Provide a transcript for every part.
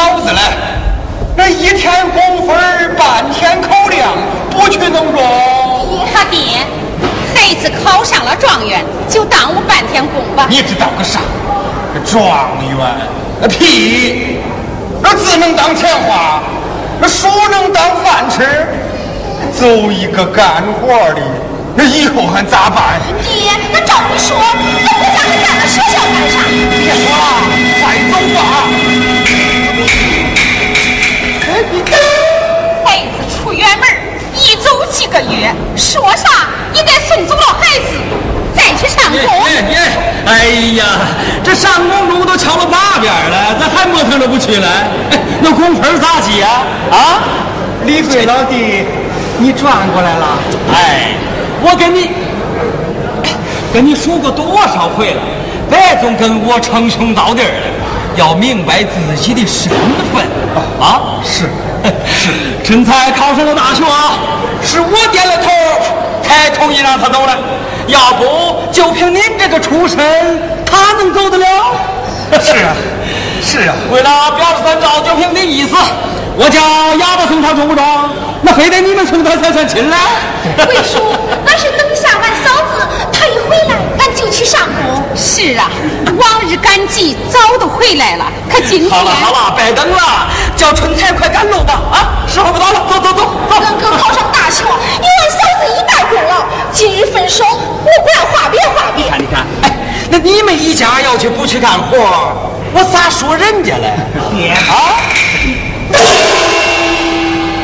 送有你嫂子嘞，那一天工分半天口粮，不去能中？他爹，孩子考上了状元，就耽误半天工吧。你知道个啥？状元？那屁！那字能当钱花，那书能当饭吃。走一个干活的，那以后还咋办？爹，那照你说，那我家还干那学校干啥？别说了，快走吧。孩子出远门，一走几个月，说啥也得送走了孩子，再去上工。哎呀，这上工路都敲了八遍了，咋还磨蹭着不去了？那工分咋计啊？啊，李贵老弟。你转过来了，哎，我跟你跟你说过多少回了，别总跟我称兄道弟的，要明白自己的身份啊！是是，陈才考上了大学啊，是我点了头才同意让他走的，要不就凭您这个出身，他能走得了？是啊，是啊，为了表示三照，就平的意思。我叫哑巴送他中不中？那非得你们送他才算亲嘞？魏叔，那是等去上工。是啊，往日赶集早都回来了，可今天……好了好了，别等了，叫春彩快赶路吧！啊，时候不早了，走走走走。跟哥考上大学，你为嫂子一代功劳。今日分手，我管话别话别。你看你看，哎，那你们一家要去不去干活，我咋说人家嘞？爹啊！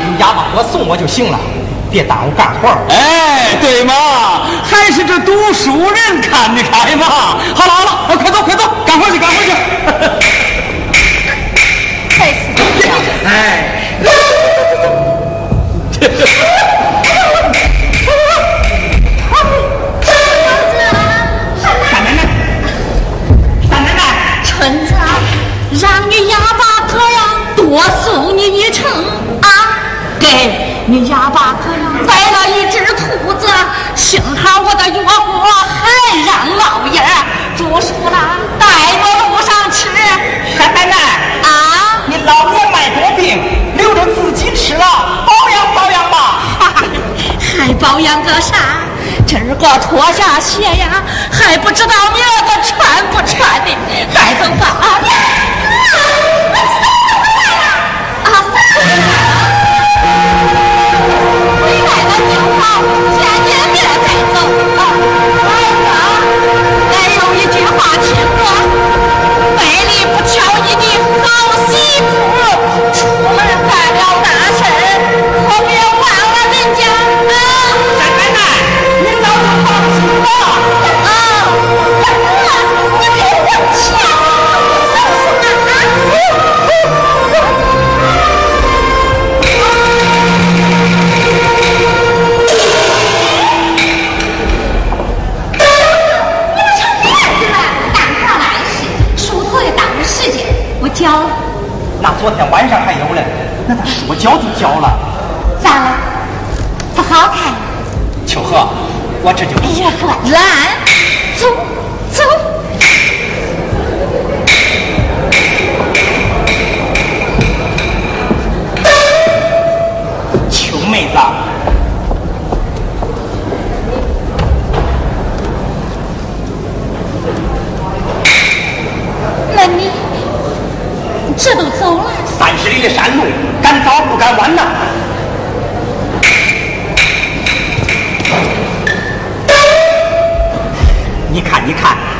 你哑巴我送我就行了，别耽误干活。哎，对嘛，还是这读书人看得开嘛。好了好了，快走快走，干活去干活去。还是这样。哎，切呀，还不知道命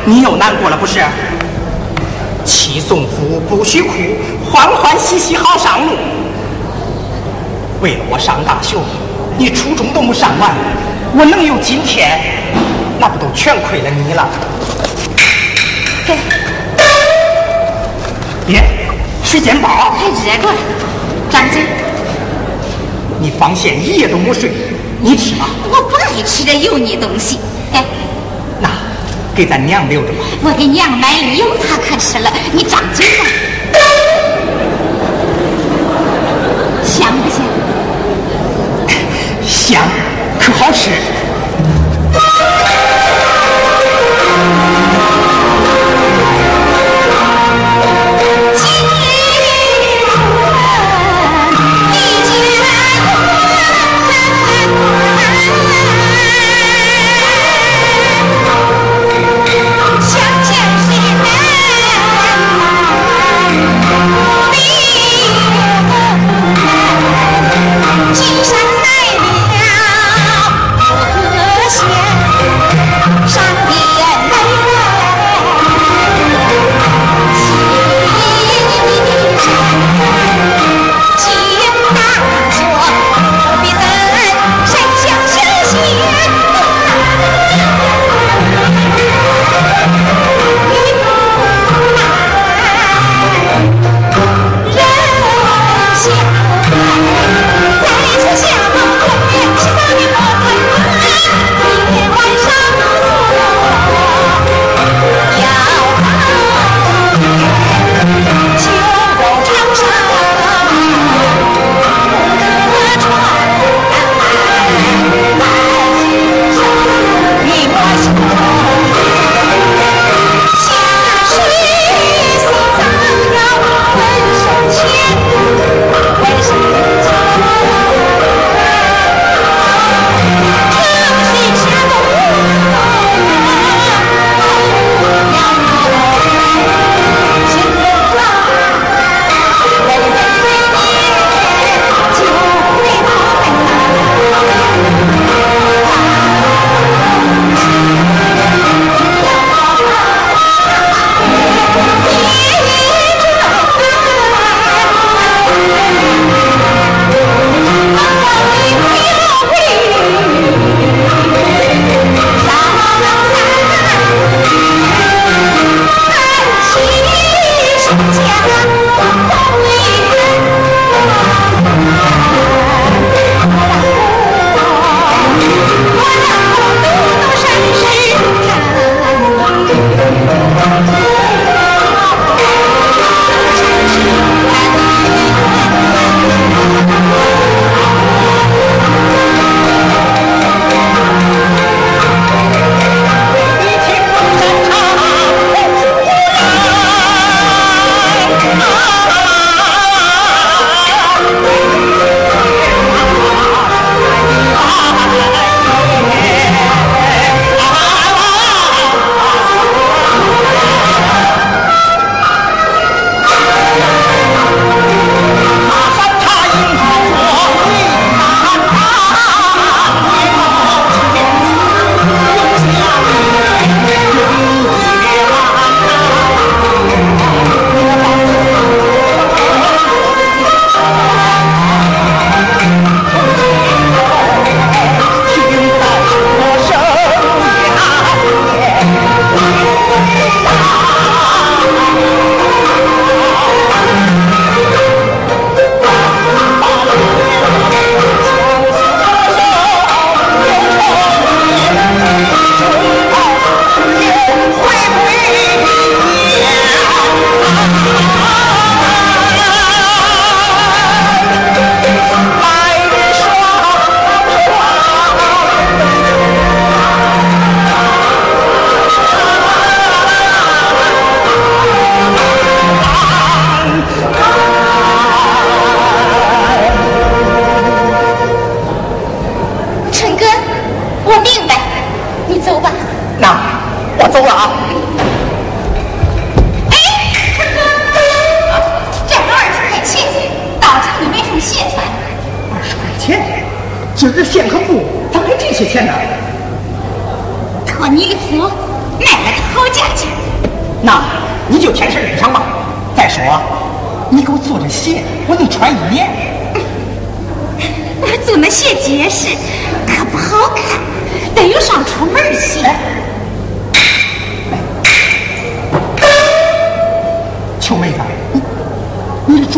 你又难过了不是？妻送夫不许哭，欢欢喜喜好上路。为了我上大学，你初中都没上完，我能有今天，那不都全亏了你了？别，水煎包，还热着，张嘴。你放线一夜都没睡，你吃吧。我不爱吃这油腻东西。给咱娘留着吧。我给娘买的油，她可吃了。你张嘴吧，香不香？香，可好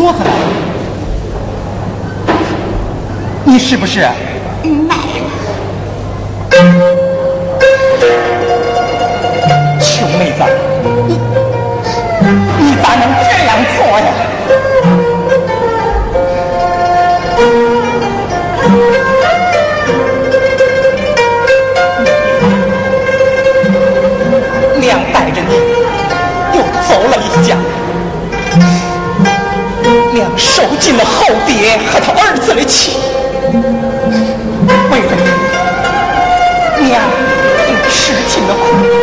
桌子来，你是不是？妈，穷妹子，你你咋能这样做呀？娘带着你又走了一。受尽了后爹和他儿子的气。为了你，娘也吃尽了苦。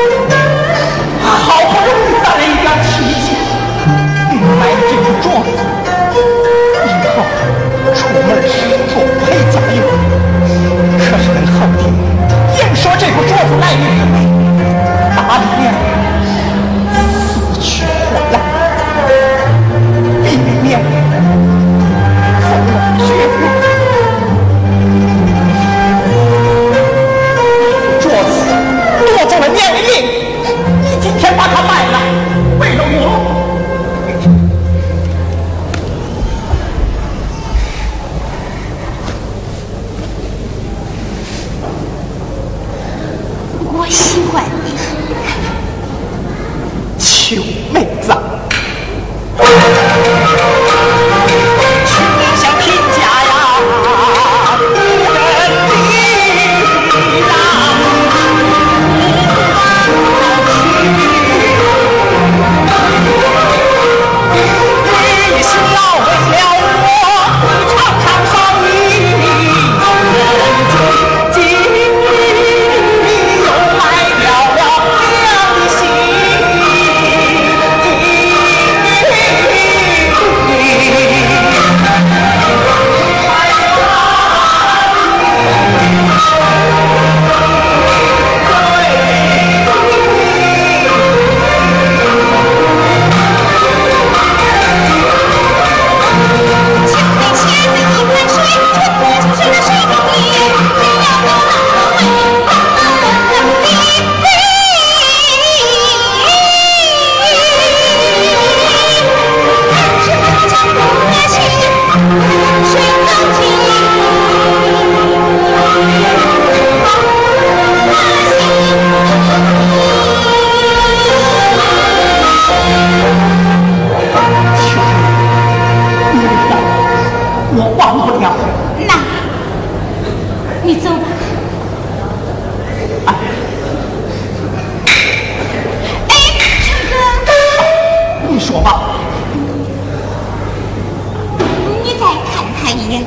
看他一眼。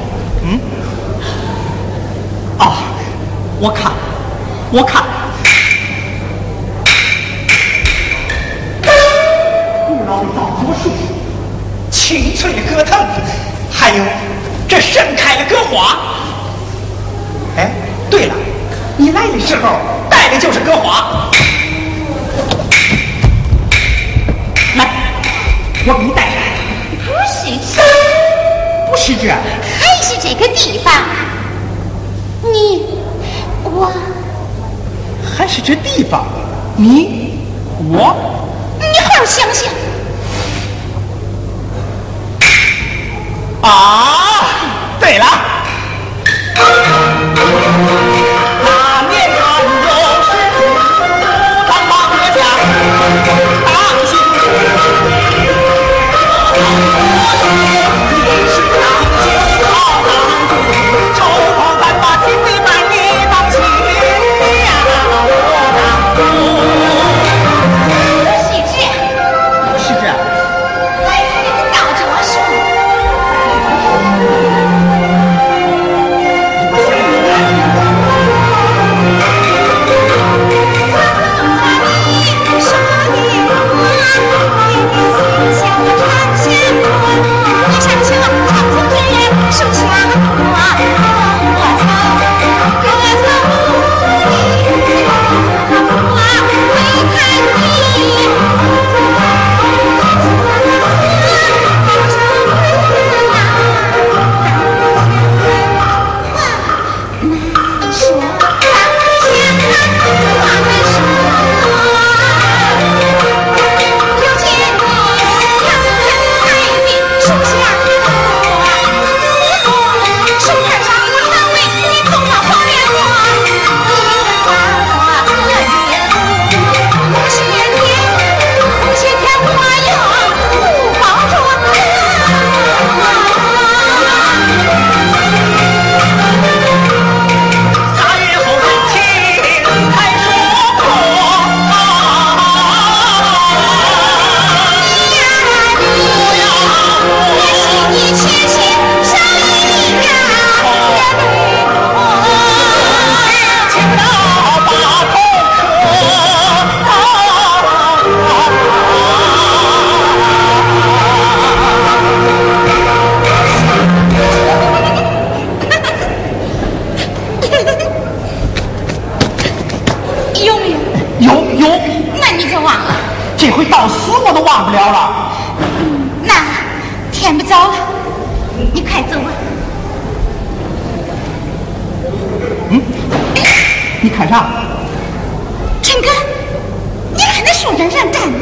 啊，我看，我看，古老的枣果树，青翠的葛藤，还有这盛开的葛花。哎，对了，你来的时候带的就是葛花。来，我给你带。是这，还是这个地方。你，我，还是这地方。你，我。你好好想想。啊，对了，那年春又是当忙的家，当心树上上站的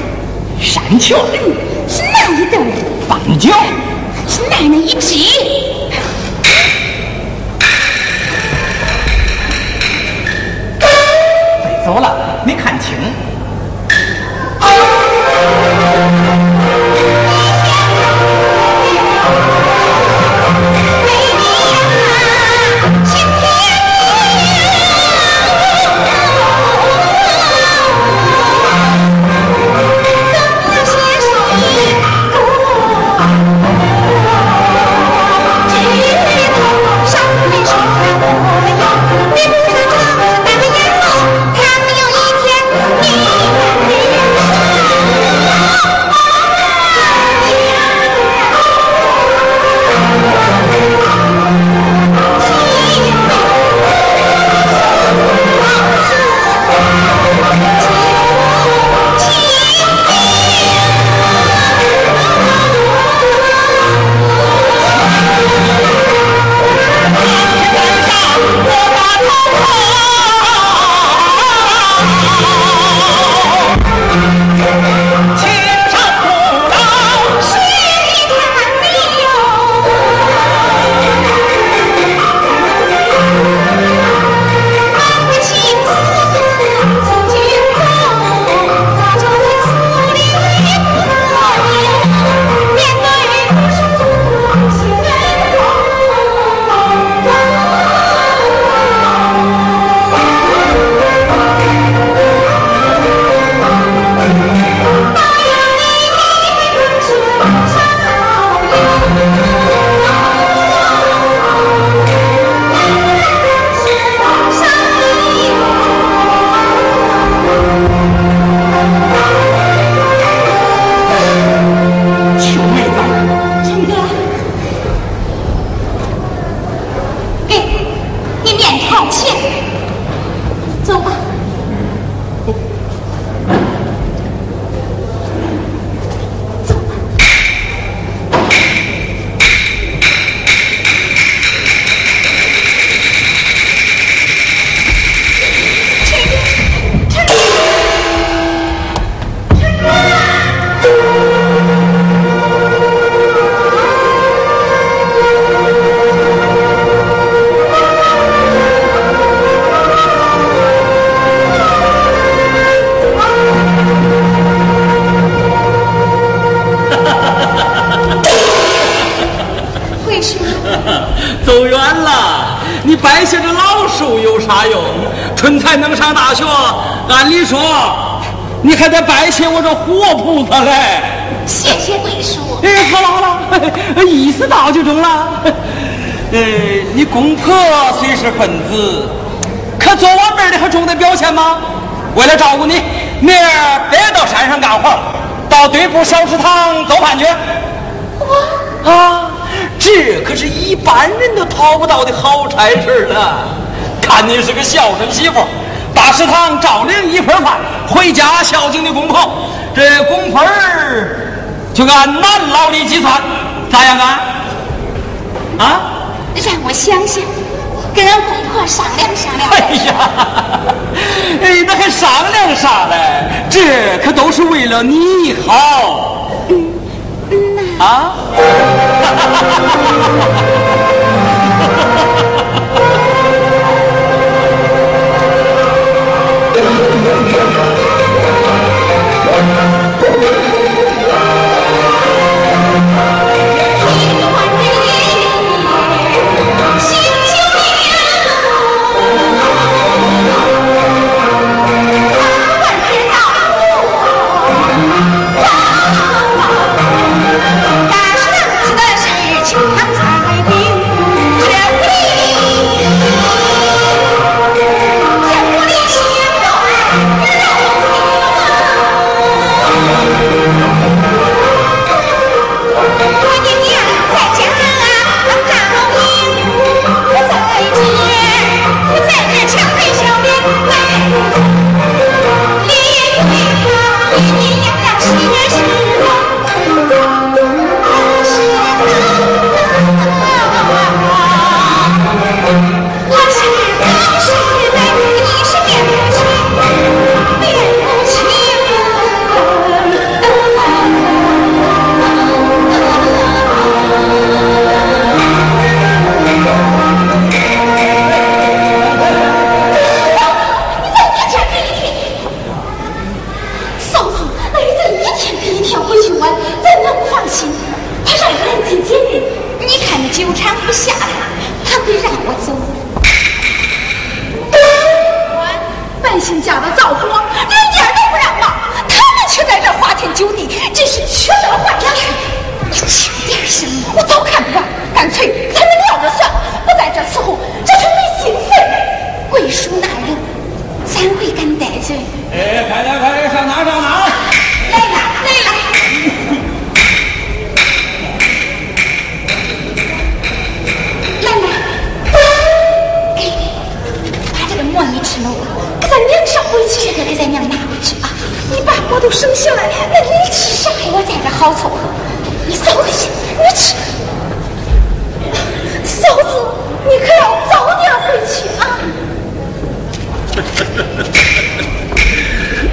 山雀，嗯，是那一对？斑鸠，是奶奶一只？飞走了，没看清。按活菩萨嘞。谢谢贵叔。哎，好了好了，意思到就中了。呃，你公婆虽是分子，可做我妹的还中得表现吗？为了照顾你，明儿别到山上干活，到对部小食堂做饭去。我啊，这可是一般人都讨不到的好差事了。看你是个孝顺媳妇。大食堂照领一份饭，回家孝敬你公婆，这工分儿就按男劳力计算，咋样啊？啊？让我想想，跟俺公婆商量商量。哎呀，哎，那还商量啥嘞？这可都是为了你好。嗯嗯啊？大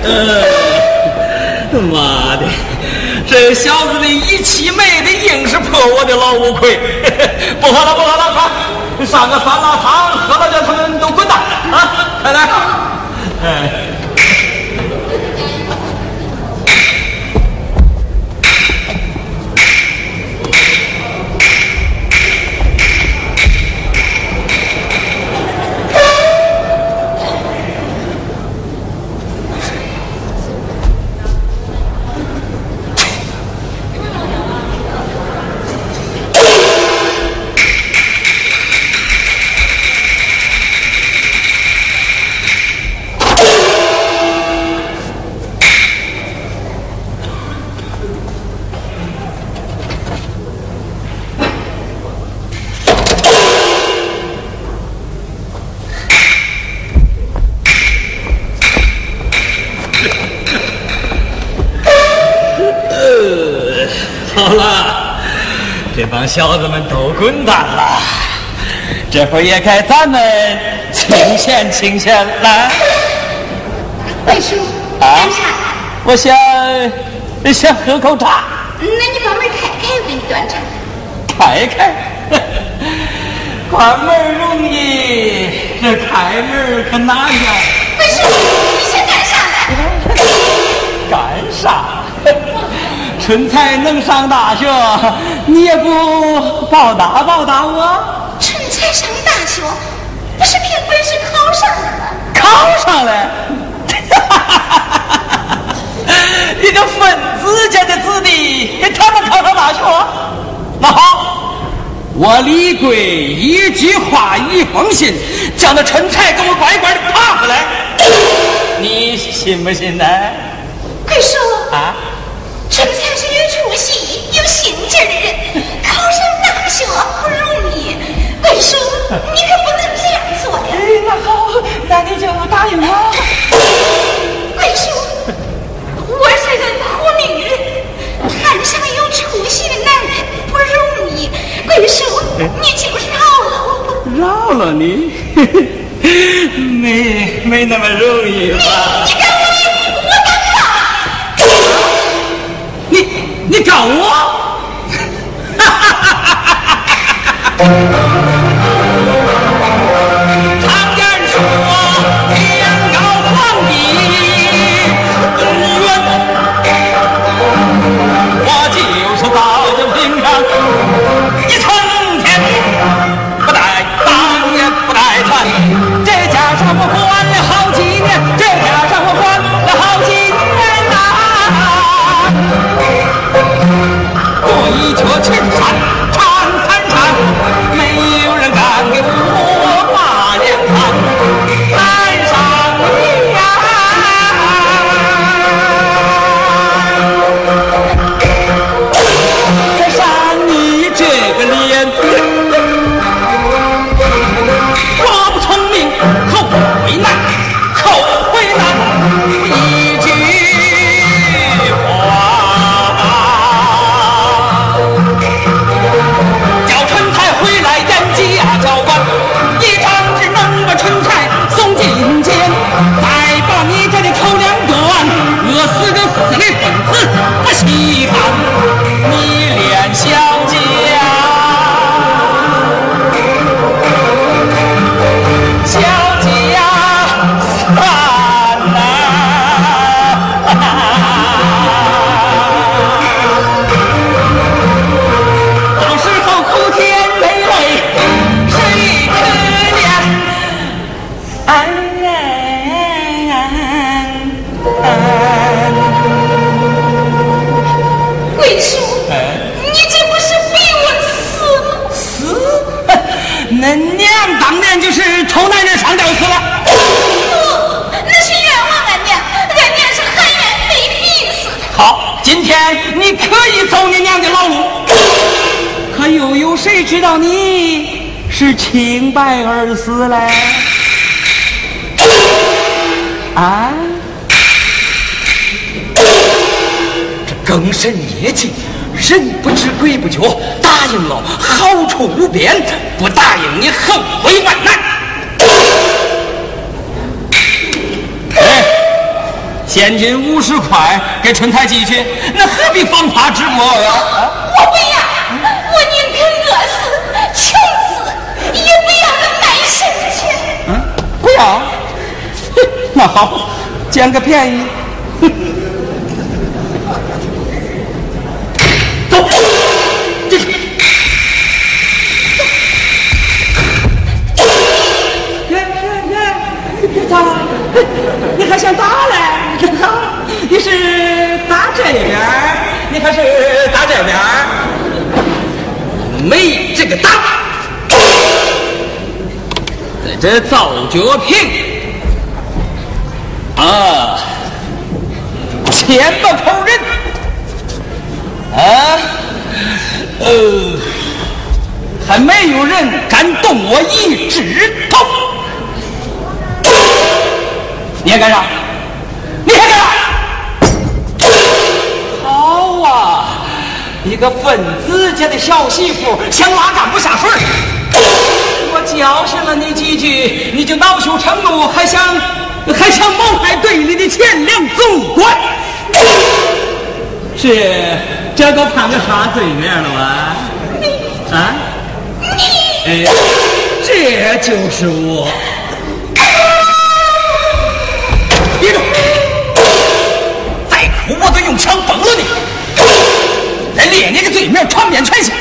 呃 妈的，这小子的一气没的，硬是破我的老五魁。不喝了，不喝了，快上个酸辣汤，喝了叫他们都滚蛋啊！快来！哎。好了，这帮小子们都滚蛋了，这会儿也该咱们清闲清闲了。贵叔，啊干啥？我想想喝口茶，那你把门开开，我给你端茶。开开。关门容易，这开门可难呀。贵叔，你先干啥来？干啥？春才能上大学，你也不报答报答我？春才上大学，不是凭本事考上的吗？考上了。你个分子家的子弟，他能考上大学？那好，我李贵一句话一封信，叫那春才给我乖乖的爬回来，你信不信呢？贵叔，啊？春才了你，没没那么容易吧？你敢我，我干他。你你告我？死嘞？啊？这更甚业绩，人不知鬼不觉，答应了好处无边，不答应你后悔万难。哎，现金五十块给春台寄去，那何必放花直播啊？好。那好，捡个便宜。走，进去。别别别，别打！你还想打嘞？你打？你是打这边儿，你还是打这边儿？没这个打。这造脚瓶啊，千把口人啊，呃，还没有人敢动我一指头。你还干啥？你还干啥？好啊，一个分子家的小媳妇想拉杆不下水教训了你几句，你就恼羞成怒，还想还想谋害队里的钱粮总管？这这都判个啥罪名了啊？啊？哎，这就是我。别动！再哭，我就用枪崩了你！再列你个罪名，传遍全县。